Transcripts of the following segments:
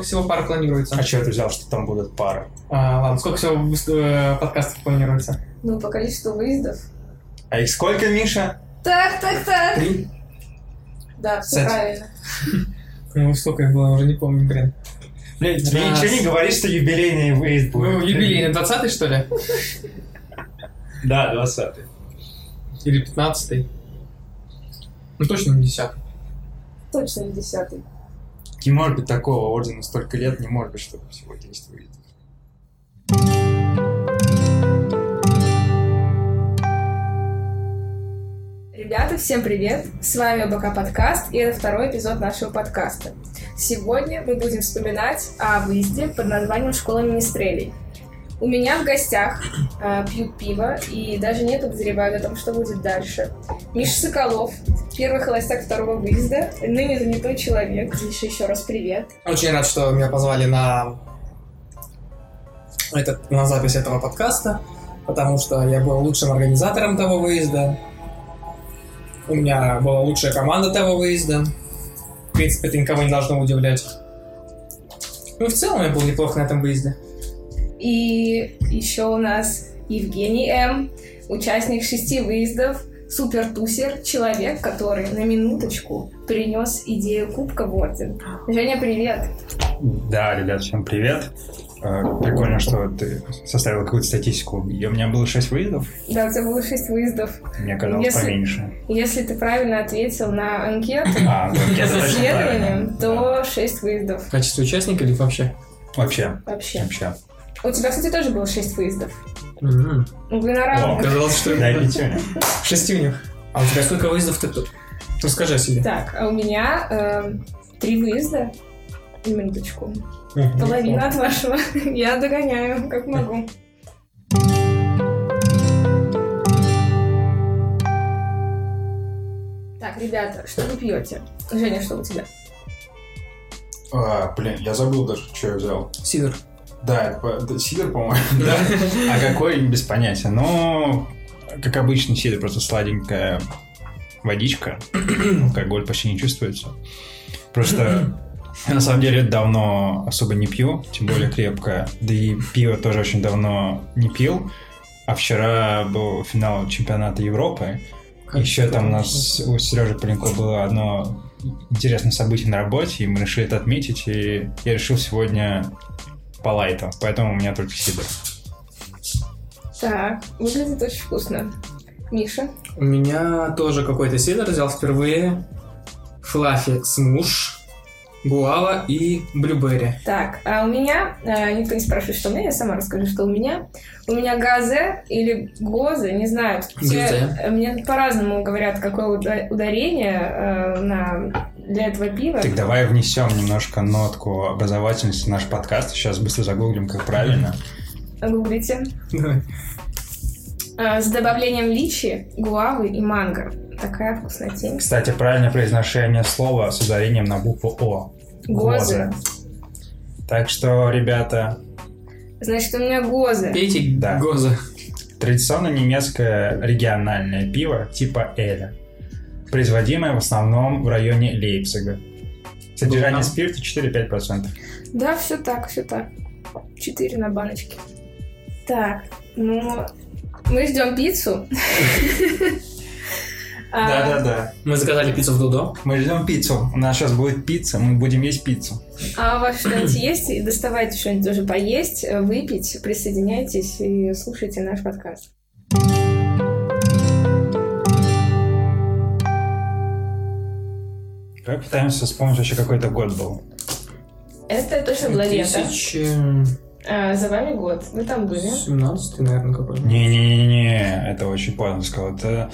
сколько всего пар планируется? А что ты взял, что там будут пары? А, ладно, сколько всего э, подкастов планируется? Ну, по количеству выездов. А их сколько, Миша? Так, так, так. Три? Да, все Кстати. правильно. Ну, сколько их было, уже не помню, блин. Блин, тебе ничего не говорит, что юбилейный выезд будет? Ну, юбилейный 20 что ли? Да, 20 Или 15 Ну, точно не 10 Точно не десятый. Не может быть такого ордена столько лет, не может быть, чтобы всего 10 выездов. Ребята, всем привет! С вами ОБК подкаст, и это второй эпизод нашего подкаста. Сегодня мы будем вспоминать о выезде под названием «Школа министрелей». У меня в гостях э, пьют пиво и даже не подозревают о том, что будет дальше. Миша Соколов, первый холостяк второго выезда, ныне занятой человек. Миша, еще раз привет. Очень рад, что меня позвали на этот, на запись этого подкаста, потому что я был лучшим организатором того выезда. У меня была лучшая команда того выезда. В принципе, это никого не должно удивлять. Ну, в целом я был неплох на этом выезде. И еще у нас Евгений М., участник шести выездов, супер-тусер, человек, который на минуточку принес идею Кубка в Орден. Женя, привет! Да, ребят, всем привет. Э, Прикольно, что ты составил какую-то статистику. И у меня было 6 выездов, Да, у тебя было шесть выездов. мне казалось Если- поменьше. Если ты правильно ответил на анкету А, с исследованием, то шесть выездов В качестве участника или вообще? Вообще, вообще. вообще. У тебя, кстати, тоже было шесть выездов. М-м. Вы на равных. Казалось, что Дай пятюню. шестюню. А у тебя сколько выездов ты тут? Расскажи о себе. Так, а у меня э, три выезда. Минуточку. Половина от вашего. Я догоняю, как могу. Так, ребята, что вы пьете? Женя, что у тебя? А, блин, я забыл даже, что я взял. Сидор. Да, это сидр, по-моему. Да. А какой, без понятия. Но, как обычно, сидр просто сладенькая водичка. Алкоголь почти не чувствуется. Просто я на самом деле давно особо не пью, тем более крепкое. Да и пиво тоже очень давно не пил. А вчера был финал чемпионата Европы. Еще там у нас у Сережи Поленко было одно интересное событие на работе, и мы решили это отметить, и я решил сегодня по лайту, поэтому у меня только сидр. Так, выглядит очень вкусно. Миша? У меня тоже какой-то сидр взял впервые. Флаффи смуш, гуава и блюберри. Так, а у меня, э, никто не спрашивает, что у меня, я сама расскажу, что у меня. У меня газе или гозы, не знаю. все- Мне по-разному говорят, какое уда- ударение э, на, для этого пива. Так давай внесем немножко нотку образовательности в наш подкаст. Сейчас быстро загуглим, как правильно. Гуглите. Давай. Э, С добавлением личи, гуавы и манго. Такая вкуснотень. Кстати, правильное произношение слова с ударением на букву О. Гозы. Так что, ребята, Значит, у меня гозы. Пейте Да. гоза. традиционно немецкое региональное пиво типа Эля, производимое в основном в районе Лейпцига. Содержание спирта 4-5%. Да, все так, все так. Четыре на баночке. Так, ну, мы ждем пиццу. А, Да-да-да. Мы заказали пиццу в Дудо. Мы ждем пиццу. У нас сейчас будет пицца, мы будем есть пиццу. А у вас что-нибудь есть? И Доставайте что-нибудь тоже поесть, выпить, присоединяйтесь и слушайте наш подкаст. Давай пытаемся вспомнить вообще какой-то год был. Это точно была лето. 2017, А, за вами год. Вы там были. наверное, какой-то. Не-не-не, это очень поздно сказал. Это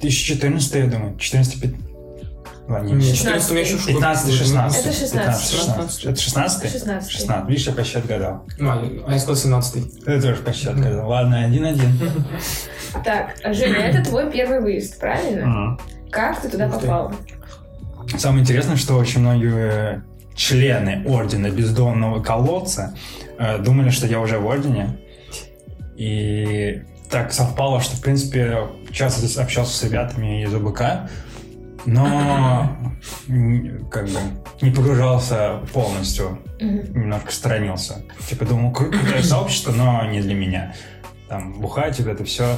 2014, я думаю. 14 пят- Ладно, не, Нет, 14. 14 у меня еще шутка 15 была. 16 Это 16. 16. Это 16 16. 16. Видишь, я почти отгадал. А, а я сказал 17 Ты тоже почти отгадал. Ладно, один-один. Так, Женя, это твой первый выезд, правильно? Как ты туда попал? Самое интересное, что очень многие члены Ордена Бездонного Колодца э, думали, что я уже в Ордене. И так совпало, что, в принципе, часто общался с ребятами из ОБК. но как бы не погружался полностью, немножко сторонился. Типа думал, кру- крутое сообщество, но не для меня. Там бухать, вот это все.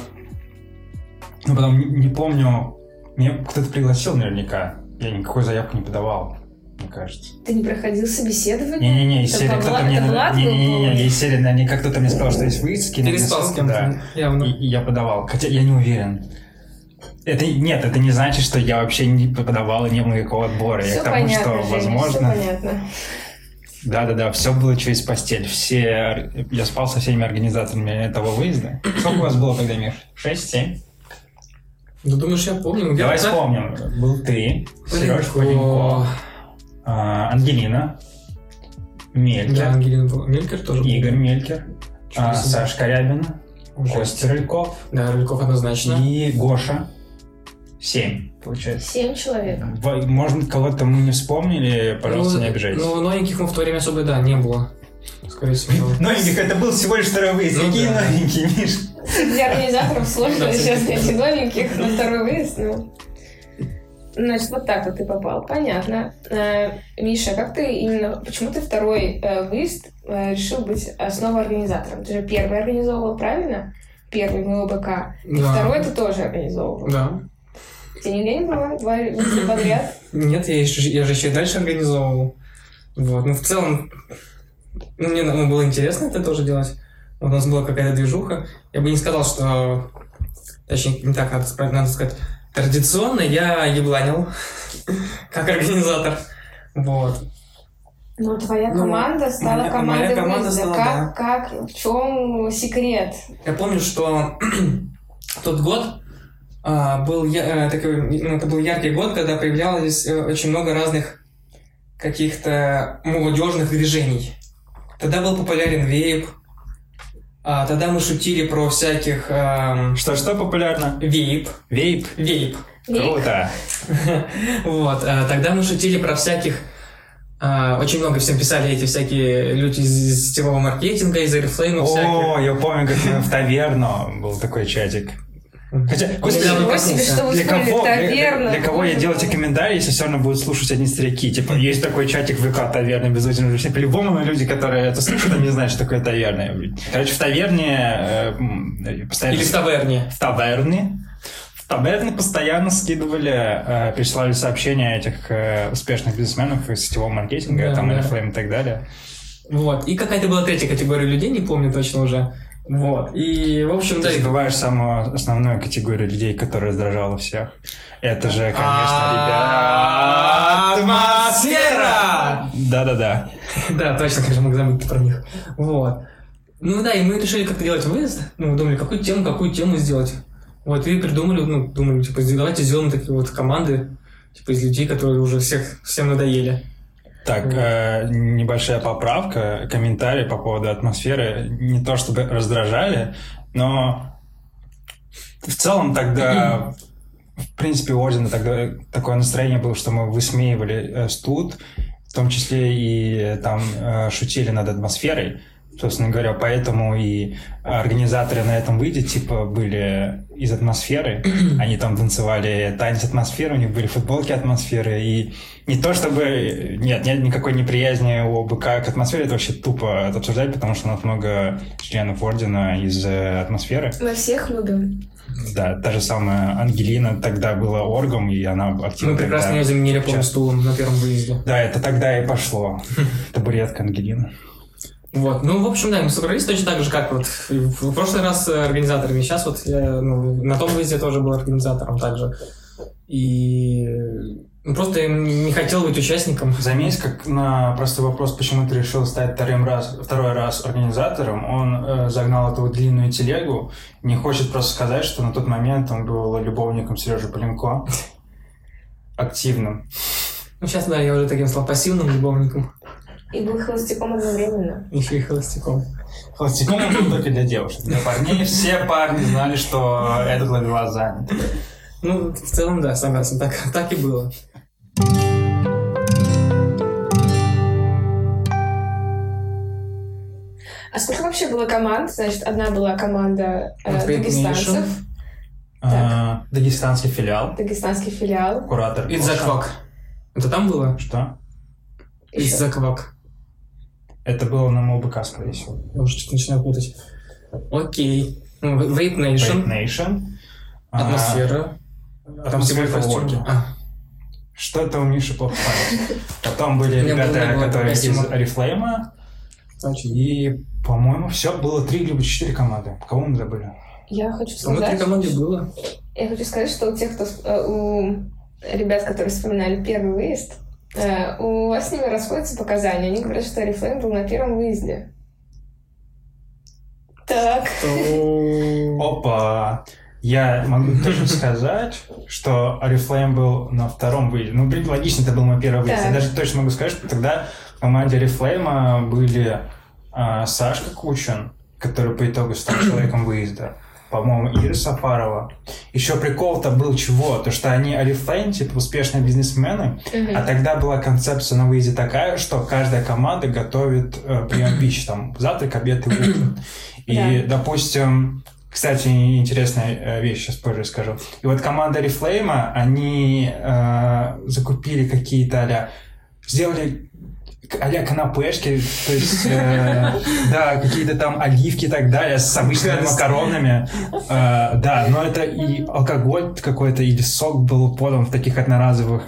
Но потом не, помню, мне кто-то пригласил наверняка. Я никакой заявку не подавал, мне кажется. Ты не проходил собеседование? Не-не-не, из серии кто-то мне... был Не-не-не, из серии наверняка кто-то мне сказал, что есть мне Переспал с да. кем-то, явно. И, и я подавал. Хотя я не уверен. Это, нет, это не значит, что я вообще не подавал и не было никакого отбора. я Все к тому, понятно, что, Женя, возможно... все понятно. Да-да-да, все было через постель. Все... Я спал со всеми организаторами этого выезда. Сколько у вас было тогда, Миш? Шесть, семь? Да думаешь, я помню? где-то Давай вспомним. Был ты, Сереж. Поленко, а, Ангелина, Да, Мелькер, Ангелина была. Мелькер тоже был. Игорь Мелькер, а, Корябина, Ужас. Костя Рыльков Да, Рыльков однозначно. и Гоша. Семь, получается. Семь человек. Может, кого-то мы не вспомнили, пожалуйста, Ну, не обижайтесь. Ну, новеньких мы в то время особо, да, не было. Скорее всего. Новеньких это был всего лишь второй выезд. Ну Какие да. новенькие, Миш? Для организаторов сложно сейчас найти новеньких на второй выезд. ну. Значит, вот так вот ты попал. Понятно. Э, Миша, как ты именно... Почему ты второй э, выезд э, решил быть основой организатором? Ты же первый организовывал, правильно? Первый в ОБК. И Да. второй ты тоже организовывал. Да. Тебе нигде не было? Два подряд? Нет, я, еще, я же еще и дальше организовывал. Вот. Ну, в целом, мне ну, было интересно это тоже делать. У нас была какая-то движуха. Я бы не сказал, что... Точнее, не так надо, надо сказать. Традиционно я ебланил как организатор. Вот. Ну, твоя Ну, команда стала моя- командой моя команда стала, как, как, в чем секрет? Я помню, что тот год а, был я- э, такой, ну, это был яркий год, когда появлялось э, очень много разных каких-то молодежных движений. Тогда был популярен вейп, а, тогда мы шутили про всяких эм, Что-что популярно? вейп, Вейп. вейп. Круто. Вот, а, тогда мы шутили про всяких а, очень много всем писали эти всякие люди из сетевого маркетинга, из Airflame. О, я помню, как в таверну был такой чатик. Хотя, господи, Ничего себе, коснулся. что вы для кого, для, для кого я делал эти комментарии, если все равно будут слушать одни старики? Типа, есть такой чатик ВК таверны безудержно жизни. По-любому люди, которые это слушают, они знают, что такое таверна. Короче, в таверне э, м, постоянно... Или в таверне. в таверне. В таверне постоянно скидывали, э, присылали сообщения этих э, успешных бизнесменов из сетевого маркетинга, Да, там, да. Airflame и так далее. Вот. И какая-то была третья категория людей, не помню точно уже. Вот. И, в общем, да. Ты забываешь самую основную категорию людей, которая раздражала всех. Это же, конечно, ребята... Атмосфера! Да-да-да. Да, точно, же мог забыть про них. Вот. Ну да, и мы решили как-то делать выезд. Ну, думали, какую тему, какую тему сделать. Вот, и придумали, ну, думали, типа, давайте сделаем такие вот команды, типа, из людей, которые уже всех, всем надоели. Так, э, небольшая поправка, комментарий по поводу атмосферы. Не то чтобы раздражали, но в целом тогда, в принципе, у Ордена тогда такое настроение было, что мы высмеивали э, студ, в том числе и э, там э, шутили над атмосферой. Собственно говоря, поэтому и организаторы на этом выйде, типа, были из атмосферы. Они там танцевали танец атмосферы, у них были футболки атмосферы. И не то чтобы... Нет, нет никакой неприязни у ОБК к атмосфере, это вообще тупо обсуждать, потому что у нас много членов Ордена из э, атмосферы. Мы всех любим. Да, та же самая Ангелина тогда была оргом, и она активно... Мы прекрасно ее заменили, Сейчас. стулом на первом выезде. Да, это тогда и пошло. Табуретка Ангелина. Вот, ну, в общем, да, мы собрались точно так же, как вот в прошлый раз организаторами, сейчас вот я ну, на том выезде тоже был организатором также. И ну, просто я не хотел быть участником. Заметь, как на простой вопрос, почему ты решил стать вторым раз, второй раз организатором, он э, загнал эту длинную телегу, не хочет просто сказать, что на тот момент он был любовником Сережи Поленко, активным. Ну, сейчас, да, я уже таким стал пассивным любовником, И был холостяком одновременно. еще и холостяком. Холостяком он был только для девушек. Для парней все парни знали, что этот ловелас занят. Ну, в целом, да, согласен, так, так и было. А сколько вообще было команд? Значит, одна была команда э, дагестанцев. А, дагестанский филиал, Дагестанский филиал. куратор. Идзаквак. Это там было? Что? Идзаквак. Это было на МЛБК, скорее всего. Я уже что-то начинаю путать. Окей. Vape Nation. Great Nation. А, Атмосфера. А там всего. Working. А, Что-то у Миши плохо память. Потом были ребята, которые из. Oriflame. И, по-моему, все было три либо четыре команды. Кого мы забыли? Я хочу По-моему, три сказать, команды было. я хочу сказать, что у тех, кто э, у ребят, которые вспоминали первый выезд, у вас с ними расходятся показания. Они говорят, что Oriflame был на первом выезде. Так. Опа! Я могу точно сказать, что Oriflame был на втором выезде. Ну, блин, логично, это был мой первый выезд. Я даже точно могу сказать, что тогда в команде Oriflame были а, Сашка Кучин, который по итогу стал человеком выезда. По-моему, Ира Сафарова. Еще прикол-то был чего? То, что они Oriflame, типа, успешные бизнесмены, Мгм. а тогда была концепция на выезде такая, что каждая команда готовит э, прием пищи, там, завтрак, обед и ужин. И, допустим, кстати, интересная э, вещь, сейчас позже скажу. И вот команда Reflame, они э, закупили какие-то а сделали а-ля канапешки, то есть, э, да, какие-то там оливки и так далее с обычными макаронами. Э, да, но это и алкоголь какой-то, или сок был подан в таких одноразовых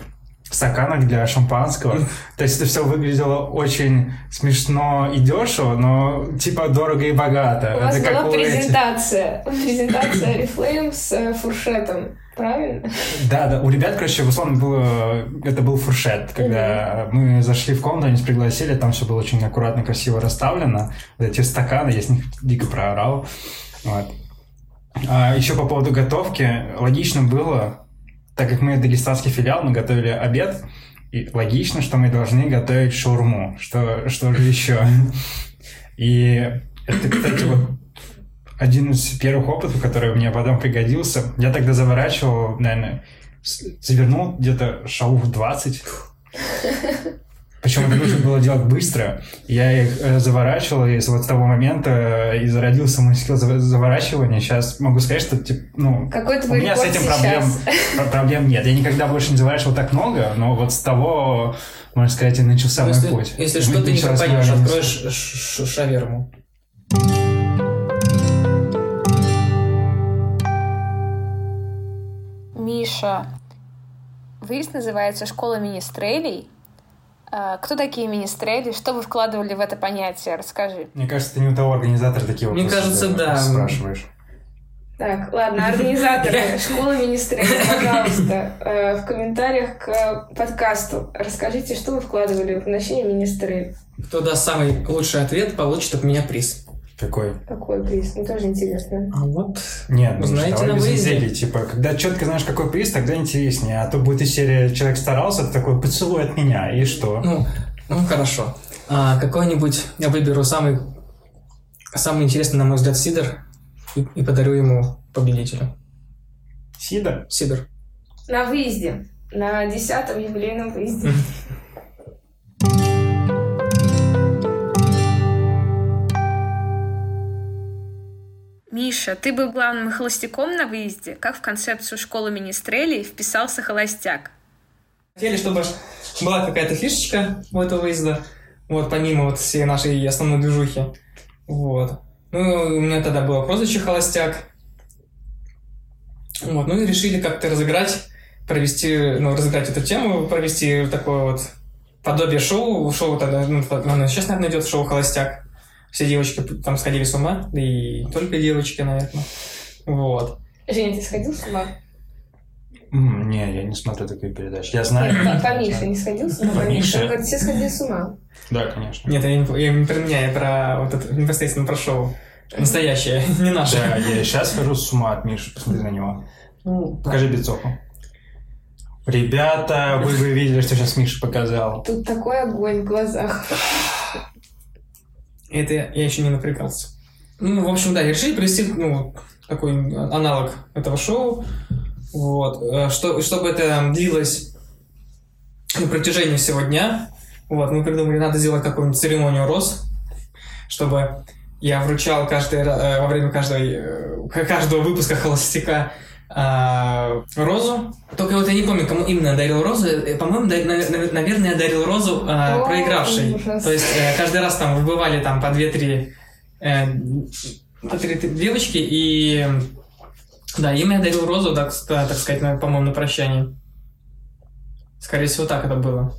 стаканах для шампанского. То есть это все выглядело очень смешно и дешево, но типа дорого и богато. У вас была презентация. Презентация Oriflame с э, фуршетом. Правильно? Да, да. У ребят, короче, в условно было... Это был фуршет. Когда мы зашли в комнату, они нас пригласили, там все было очень аккуратно, красиво расставлено. Вот эти стаканы, я с них дико проорал. Вот. А еще по поводу готовки. Логично было, так как мы дагестанский филиал, мы готовили обед, и логично, что мы должны готовить шаурму. Что, что же еще? И это, кстати, вот один из первых опытов, который мне потом пригодился. Я тогда заворачивал, наверное, завернул где-то шагов 20. Причем это нужно было делать быстро. Я их э, заворачивал, и с вот с того момента э, и зародился мой скилл заворачивания. Сейчас могу сказать, что типа, ну, Какой у меня с этим проблем, сейчас? проблем нет. Я никогда больше не заворачивал так много, но вот с того, можно сказать, и начался мой Если, путь. если что, ты не пропадешь, откроешь ш- ш- шаверму. Миша, выезд называется «Школа министрелей». А, Кто такие министрели? Что вы вкладывали в это понятие? Расскажи. Мне кажется, ты не у того организатора такие Мне вопросы кажется, да. спрашиваешь. Так, ладно, организаторы школы министрелей, пожалуйста, э, в комментариях к подкасту расскажите, что вы вкладывали в значение министрель. Кто даст самый лучший ответ, получит от меня приз. Какой? Какой приз? Мне тоже интересно. А вот... Нет, ну, Знаете, давай на без выезде. веселья, Типа, когда четко знаешь, какой приз, тогда интереснее. А то будет из серии «Человек старался», ты такой «Поцелуй от меня», и что? Ну, ну хорошо. А, какой-нибудь я выберу самый, самый интересный, на мой взгляд, сидр и, и подарю ему победителю. Сида? Сидр. На выезде, на десятом юбилейном выезде. Миша, ты был главным холостяком на выезде. Как в концепцию школы министрелей вписался холостяк? Хотели, чтобы была какая-то фишечка у этого выезда, вот, помимо вот всей нашей основной движухи. Вот. Ну, у меня тогда было прозвище «Холостяк». Вот, ну и решили как-то разыграть, провести, ну, разыграть эту тему, провести такое вот подобие шоу. Шоу тогда, ну, оно сейчас, наверное, идет шоу «Холостяк». Все девочки там сходили с ума, да и только девочки, наверное. Вот. Женя, ты сходил с ума? Не, я не смотрю такие передачи. Я знаю. По Мише не сходил с ума? По Мише? Все сходили с ума. Да, конечно. Нет, я не, я не про меня, я про вот это непосредственно про шоу. Настоящее, не наше. Да, я сейчас хожу с ума от Миши, посмотри на него. Ну, Покажи бицуху. Ребята, вы бы видели, что сейчас Миша показал. Тут такой огонь в глазах. Это я, еще не напрягался. Ну, в общем, да, решили провести, ну, такой аналог этого шоу. Вот. Э, Что, чтобы это длилось на протяжении всего дня. Вот, мы придумали, надо сделать какую-нибудь церемонию роз, чтобы я вручал каждый, э, во время каждой, э, каждого выпуска «Холостяка» а, розу. Только вот я не помню, кому именно дарил розу. Э, По-моему, да- наверное, я дарил розу а, О, проигравшей. ужас. То есть э, каждый раз там выбывали там по две-три э, по девочки, и да, им я дарил розу, так, так сказать, на- по-моему, на прощание. Скорее всего, так это было.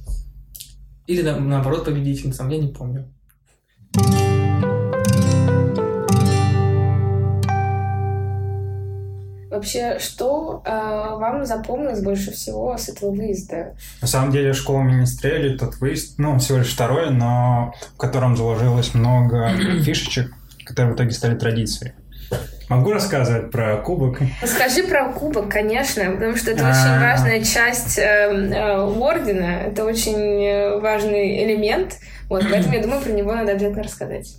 Или на- наоборот победительницам, я не помню. Вообще, что э, вам запомнилось больше всего с этого выезда? На самом деле школа Министрели, тот выезд, ну, всего лишь второй, но в котором заложилось много фишечек, которые в итоге стали традицией. Могу рассказывать про кубок? Расскажи про кубок, конечно, потому что это А. очень важная часть э, э, ордена, это очень э, важный элемент, вот, поэтому я думаю, про него надо обязательно рассказать.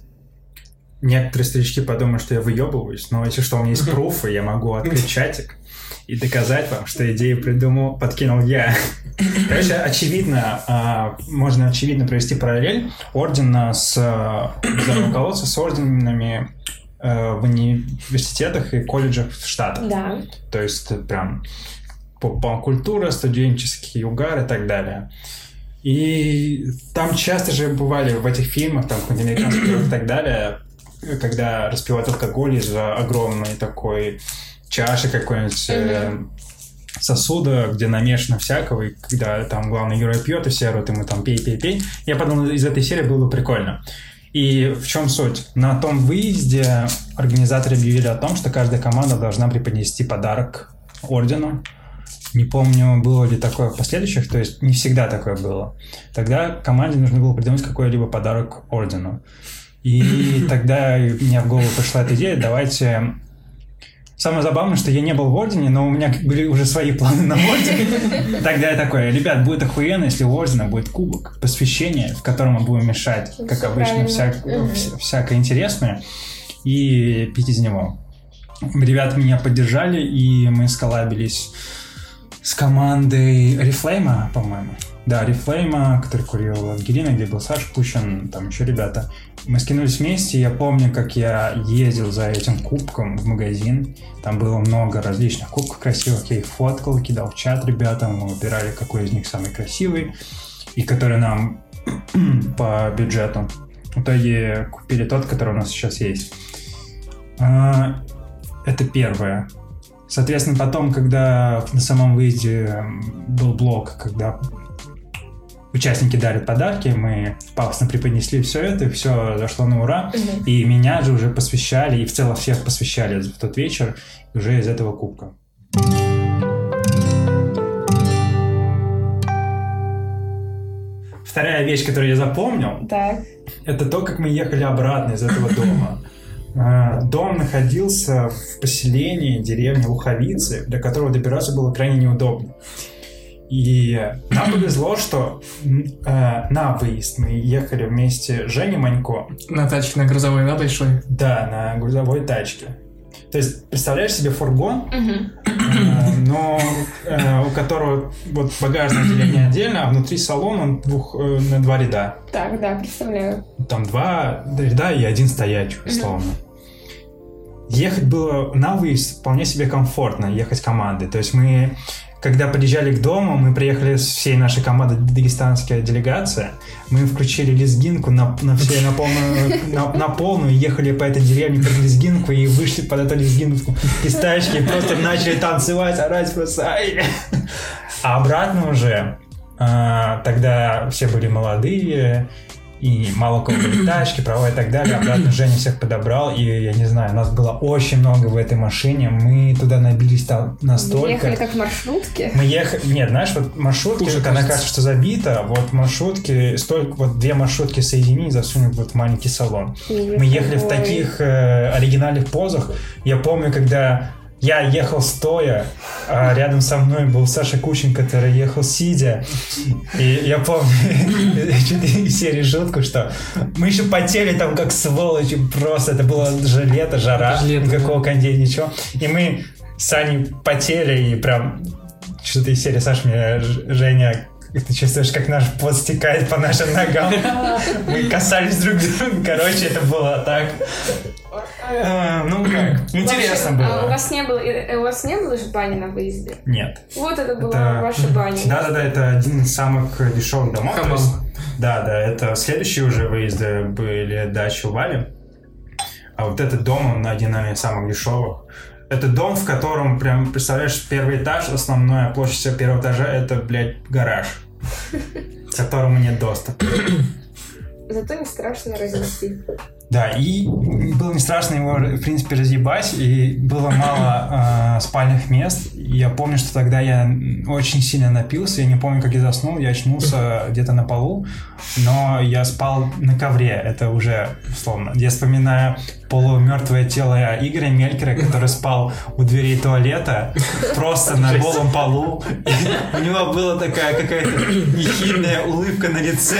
Некоторые старички подумают, что я выебываюсь, но если что, у меня есть пруфы, я могу открыть чатик и доказать вам, что идею придумал, подкинул я. Короче, очевидно, а, можно очевидно провести параллель ордена с а, колодца с орденами э, в университетах и колледжах в Штатах. Да. То есть э, прям поп-культура, студенческий угар и так далее. И там часто же бывали в этих фильмах, там, американских и так далее, когда распивают алкоголь из огромной такой чаши какой-нибудь э, сосуда, где намешано всякого, и когда там главный герой пьет, и все орут ему там пей, пей, пей. Я подумал, из этой серии было бы прикольно. И в чем суть? На том выезде организаторы объявили о том, что каждая команда должна преподнести подарок ордену. Не помню, было ли такое в последующих, то есть не всегда такое было. Тогда команде нужно было придумать какой-либо подарок ордену. И тогда мне в голову пришла эта идея, давайте... Самое забавное, что я не был в Ордене, но у меня были уже свои планы на Орден. Тогда я такой, ребят, будет охуенно, если у Ордена будет кубок посвящения, в котором мы будем мешать, как обычно, вся- всякое интересное, и пить из него. Ребята меня поддержали, и мы сколабились с командой Рифлейма, по-моему. Да, Рифлейма, который курил Ангелина, где был Саша Пущин, там еще ребята. Мы скинулись вместе, я помню, как я ездил за этим кубком в магазин. Там было много различных кубков красивых, я их фоткал, кидал в чат ребятам, мы выбирали, какой из них самый красивый, и который нам по бюджету. В итоге купили тот, который у нас сейчас есть. А, Это первое. Соответственно, потом, когда на самом выезде был блок, когда участники дарят подарки, мы пафосно преподнесли все это, и все зашло на ура. Мгм. И меня же уже посвящали, и в целом всех посвящали в тот вечер уже из этого кубка. Вторая вещь, которую я запомнил, Так. это то, как мы ехали обратно из этого дома. А, Дом находился в поселении, деревне Луховицы, до которого добираться было крайне неудобно. И нам повезло, что э, на выезд мы ехали вместе с Женей Манько, На тачке на грузовой, да, большой? да, на грузовой тачке. То есть, представляешь себе фургон, э, но э, у которого вот багажное отделение отдельно, а внутри салон он двух, э, на два ряда. Так, да, представляю. Там два ряда и один стоячий, условно. Ехать было на выезд вполне себе комфортно, ехать командой. То есть мы, когда подъезжали к дому, мы приехали с всей нашей командой, дагестанская делегация, мы включили лезгинку на, на, все, на, полную, на, на полную, ехали по этой деревне под лезгинку и вышли под эту лезгинку из тачки и просто начали танцевать, орать просто. «Ай!» А обратно уже, а, тогда все были молодые, и мало у кого были тачки, права и так далее. Обратно Женя всех подобрал, и я не знаю, нас было очень много в этой машине. Мы туда набились там настолько. ехали как в маршрутке? Мы ехали... Нет, знаешь, вот маршрутки, Хуже вот она кажется. что забита, вот маршрутки, столько, вот две маршрутки соединить, засунуть вот в маленький салон. Мы ехали в Ой. таких э, оригинальных позах. Я помню, когда я ехал стоя, а рядом со мной был Саша Кучин, который ехал сидя. И я помню из серии шутку, что мы еще потели там как сволочи просто. Это было же лето, жара, никакого кондея, ничего. И мы с Аней потели и прям что-то из серии Саша мне Женя ты чувствуешь, как наш пот стекает по нашим ногам. Мы касались друг друга. Короче, это было так. Э, Ну как, интересно Вообще, А у было. вас не было, э, у вас не было же бани на выезде? Нет. Вот это была Это- ваша баня. Да-да-да, это один из самых дешевых домов. то Хамам. есть- Да, да, это следующие уже выезды были дача у Вали. А вот этот дом, он один, из самых дешевых. Это дом, в котором, прям, представляешь, первый этаж, основная площадь всего первого этажа, это, блядь, гараж, к которому нет доступа. Зато не страшно разнести. Да, и было не страшно его, в принципе, разъебать, и было мало э, спальных мест. Я помню, что тогда я очень сильно напился, я не помню, как я заснул, я очнулся где-то на полу, но я спал на ковре, это уже условно. Я вспоминаю полумертвое тело Игоря Мелькера, который спал у дверей туалета, просто на голом полу. И у него была такая какая-то нехидная улыбка на лице,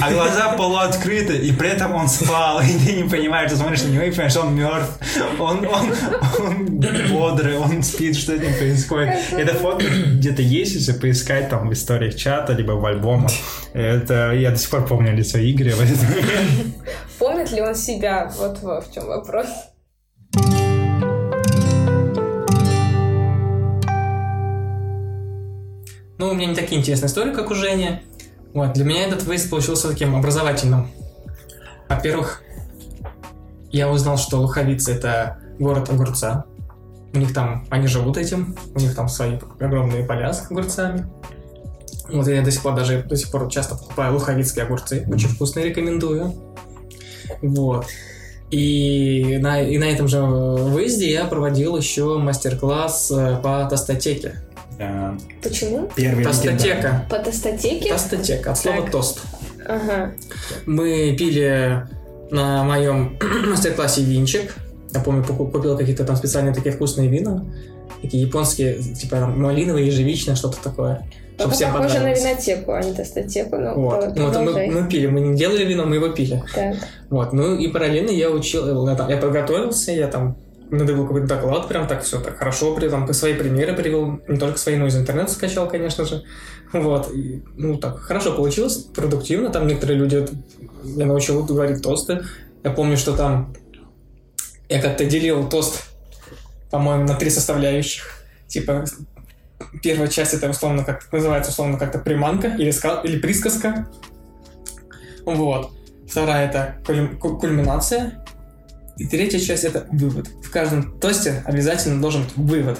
а глаза полуоткрыты, и при этом он спал, и ты не понимаешь, ты смотришь на него и понимаешь, что он мертв, он, он, он бодрый, он спит, что с ним происходит. Это фото где-то есть, если поискать там в историях чата, либо в альбомах. Это я до сих пор помню лицо Игоря в этот момент. Помнит ли он себя? Вот во в чем вопрос. Ну, у меня не такие интересные истории, как у Жени. Вот, для меня этот выезд получился таким образовательным. Во-первых, я узнал, что Луховицы — это город огурца. У них там, они живут этим, у них там свои огромные поля с огурцами. Вот я до сих пор даже до сих пор часто покупаю луховицкие огурцы, очень вкусные, рекомендую. Вот. И на, и на этом же выезде я проводил еще мастер-класс э, по тостотеке. Э, Почему? Первый. Тостотека. По тостотеке? Тостотека, от слова Так. тост. Ага. Мы пили на моем мастер-классе винчик. Я помню, купил какие-то там специальные такие вкусные вина. Такие японские, типа малиновые, ежевичные, что-то такое. Чтоб Это всем похоже на винотеку, а не тостотеку. Ну, Вот. Ну, вот мы, мы пили, мы не делали вино, мы его пили. Так. Вот. Ну и параллельно я учил, я, там- я подготовился, я там надо был какой-то доклад, прям так все так хорошо, при там свои примеры привел, не только свои, но из интернета скачал, конечно же. Вот. И, ну так, хорошо получилось, продуктивно, там некоторые люди, я научил говорить тосты. Я помню, что там я как-то делил тост, по-моему, на три составляющих. Типа, первая часть это условно как называется условно как-то приманка или, ска- или присказка. Вот. Вторая это кульм- ку- кульминация. И третья часть это вывод. В каждом тосте обязательно должен быть вывод,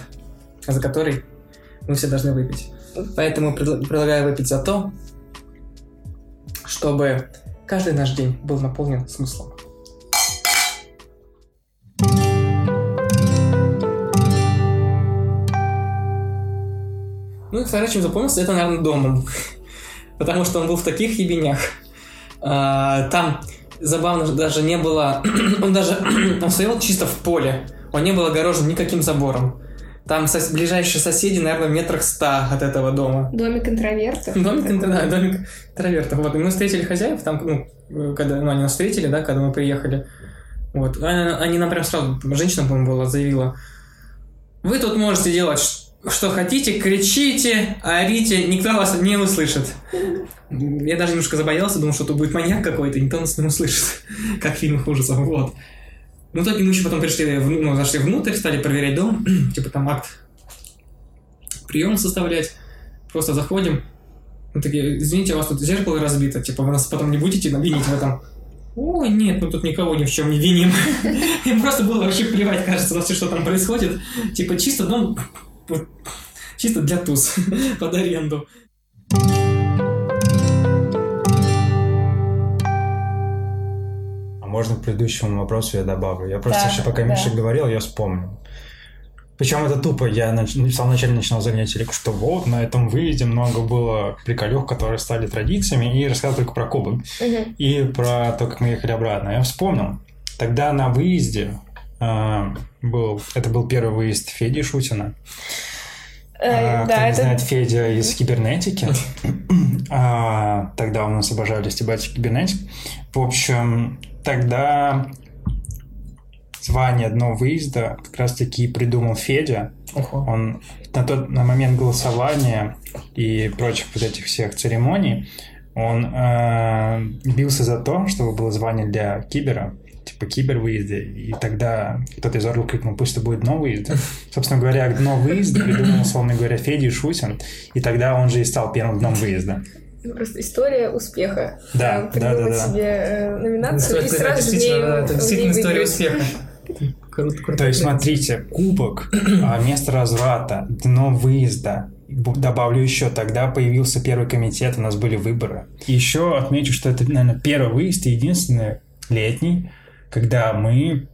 за который мы все должны выпить. Поэтому предла- предлагаю выпить за то, чтобы каждый наш день был наполнен смыслом. Ну и второй, чем запомнился, это, наверное, домом. Потому что он был в таких ебенях. А, Там забавно даже не было... Он даже... Он стоял чисто в поле. Он не был огорожен никаким забором. Там сос- ближайшие соседи, наверное, в метрах ста от этого дома. Домик интровертов. Домик, инт- да, домик интровертов. Вот, и мы встретили хозяев, там, ну, когда, ну, они нас встретили, да, когда мы приехали. Вот, они, они нам прям сразу, женщина, по-моему, была, заявила, вы тут можете делать что хотите, кричите, орите, никто вас не услышит. Я даже немножко забоялся, думал, что тут будет маньяк какой-то, никто нас не услышит, как в фильмах ужасов, вот. Ну, в итоге мы еще потом пришли, ну, зашли внутрь, стали проверять дом, типа там акт прием составлять. Просто заходим, мы такие, извините, у вас тут зеркало разбито, типа вы нас потом не будете винить в этом? Ой, нет, мы тут никого ни в чем не виним. Им просто было вообще плевать, кажется, на все, что там происходит. Типа чисто дом, чисто для туз, под аренду. А можно к предыдущему вопросу я добавлю? Я просто Да, еще пока да. Миша говорил, я вспомнил. Причем это тупо. Я нач... в самом начале начинал занятие, рек, что вот на этом выезде много было приколев, которые стали традициями, и рассказал только про Кубок. Мгм. И про то, как мы ехали обратно. Я вспомнил. Тогда на выезде а, был... Это был первый выезд Феди Шутина. Э, А, Да, кто не это... знает, Федя из кибернетики. А, Тогда у нас обожали стебать кибернетик. В общем, тогда звание одного выезда как раз-таки придумал Федя. Ого. Он на тот на момент голосования и прочих вот этих всех церемоний он э, бился за то, чтобы было звание для кибера. Типа кибервыезде, и тогда кто-то из Орла крикнул, пусть это будет новый выезд. Собственно говоря, дно выезда придумал, условно говоря, Федя Шусин, и тогда он же и стал первым дном выезда. Просто история успеха. Да, Э, да, да, да. себе э, номинацию и Это сразу в действительно, это действительно история успеха. Круто, круто. То есть, смотрите, кубок, а, место разврата, дно выезда. Добавлю еще, тогда появился первый комитет, у нас были выборы. Еще отмечу, что это, наверное, первый выезд и единственный летний, когда мы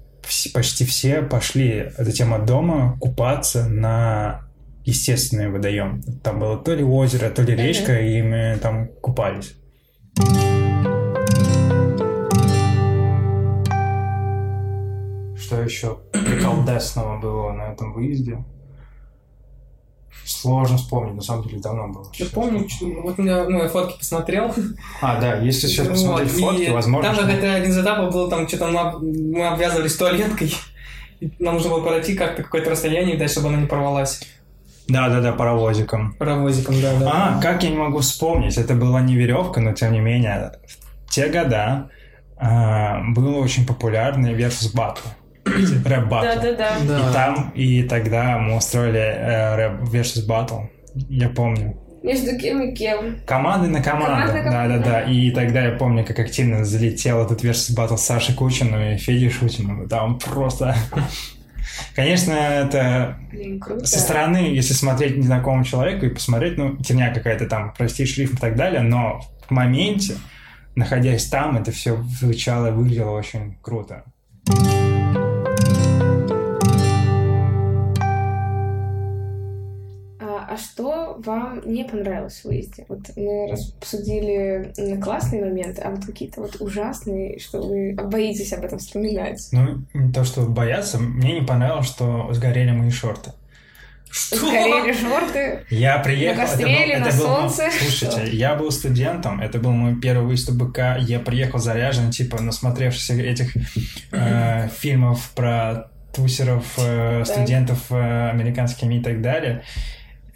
почти все пошли затем от дома купаться на естественный водоем. Там было то ли озеро, то ли речка, и мы там купались. Что еще приколдесного было на этом выезде? Сложно вспомнить, на самом деле давно было. Я помню, вот у меня, ну, я фотки посмотрел. А, да, если сейчас посмотреть Вот, фотки, и возможно... Там это один из этапов был, там что-то мы, мы обвязывались туалеткой. И Нам нужно было пройти как-то какое-то расстояние, дать, чтобы она не порвалась. Да-да-да, паровозиком. Паровозиком, да, да. А, как я не могу вспомнить, это была не веревка, но тем не менее, в те года а, было очень популярный versus battle. Рэп батл. Да-да-да. Да. И там, и тогда мы устроили э, рэп versus battle. Я помню. Между кем и кем. Команды на команду. Команда Да, да, да. И тогда я помню, как активно залетел этот versus battle с Сашей Кучиным и Федей Шутиным. Там просто... Конечно, это Блин, круто. со стороны, если смотреть незнакомому человеку и посмотреть, ну, терня какая-то там, прости, шрифт и так далее, но в моменте, находясь там, это все звучало и выглядело очень круто. А, а что вам не понравилось в выезде? Вот мы обсудили классные моменты, а вот какие-то вот ужасные, что вы боитесь об этом вспоминать. Ну, то, что бояться, мне не понравилось, что сгорели мои шорты. Что? Сгорели шорты. Я приехал, это был, это на был солнце. слушайте, я был студентом, это был мой первый выезд БК, я приехал заряжен, типа, насмотревшись этих э, фильмов про тусеров, э, студентов э, американскими и так далее.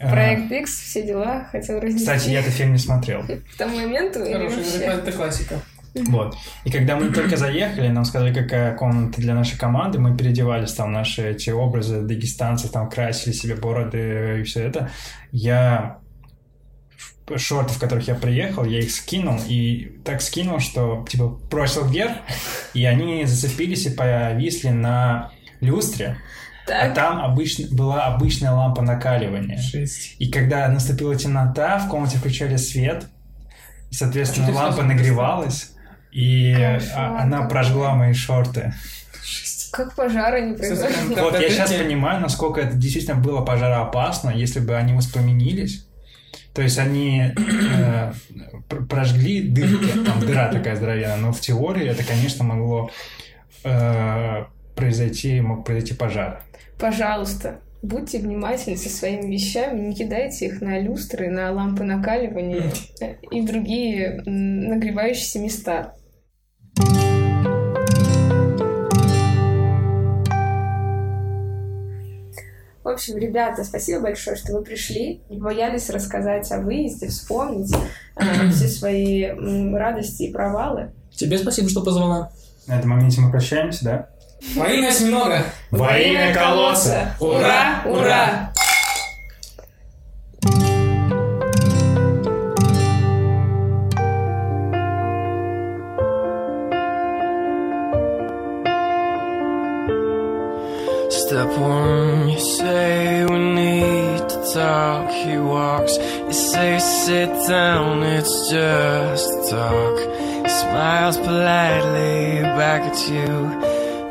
Э, Проект X, все дела, хотел разнести. Кстати, я этот фильм не смотрел. К тому моменту вообще? это классика. Вот. И когда мы только заехали, нам сказали, какая комната для нашей команды, мы переодевались там наши эти образы дагестанцев, там красили себе бороды и все это. Я шорты, в которых я приехал, я их скинул, и так скинул, что, типа, бросил вверх, и они зацепились и повисли на люстре, а Так, там обычно, была обычная лампа накаливания. Шесть. И когда наступила темнота, в комнате включали свет, соответственно, А лампа нагревалась, и Кошмар а, она какой. прожгла мои шорты. Шесть. как пожара не произошло. Вот я сейчас понимаю, насколько это действительно было пожароопасно, если бы они воспламенились. То есть они э, пр- прожгли дырки, там дыра такая здоровенная, но в теории это, конечно, могло э, произойти, мог произойти пожар. Пожалуйста, будьте внимательны со своими вещами, не кидайте их на люстры, на лампы накаливания э, и другие нагревающиеся места. В общем, ребята, спасибо большое, что вы пришли, не боялись рассказать о выезде, вспомнить э, все свои м, радости и провалы. Тебе спасибо, что позвала. На этом моменте мы прощаемся, да? Во имя осьминога. Во имя колодца! Ура! Ура! Step one, you say we need to talk. He walks, you say sit down, it's just talk. He smiles politely back at you.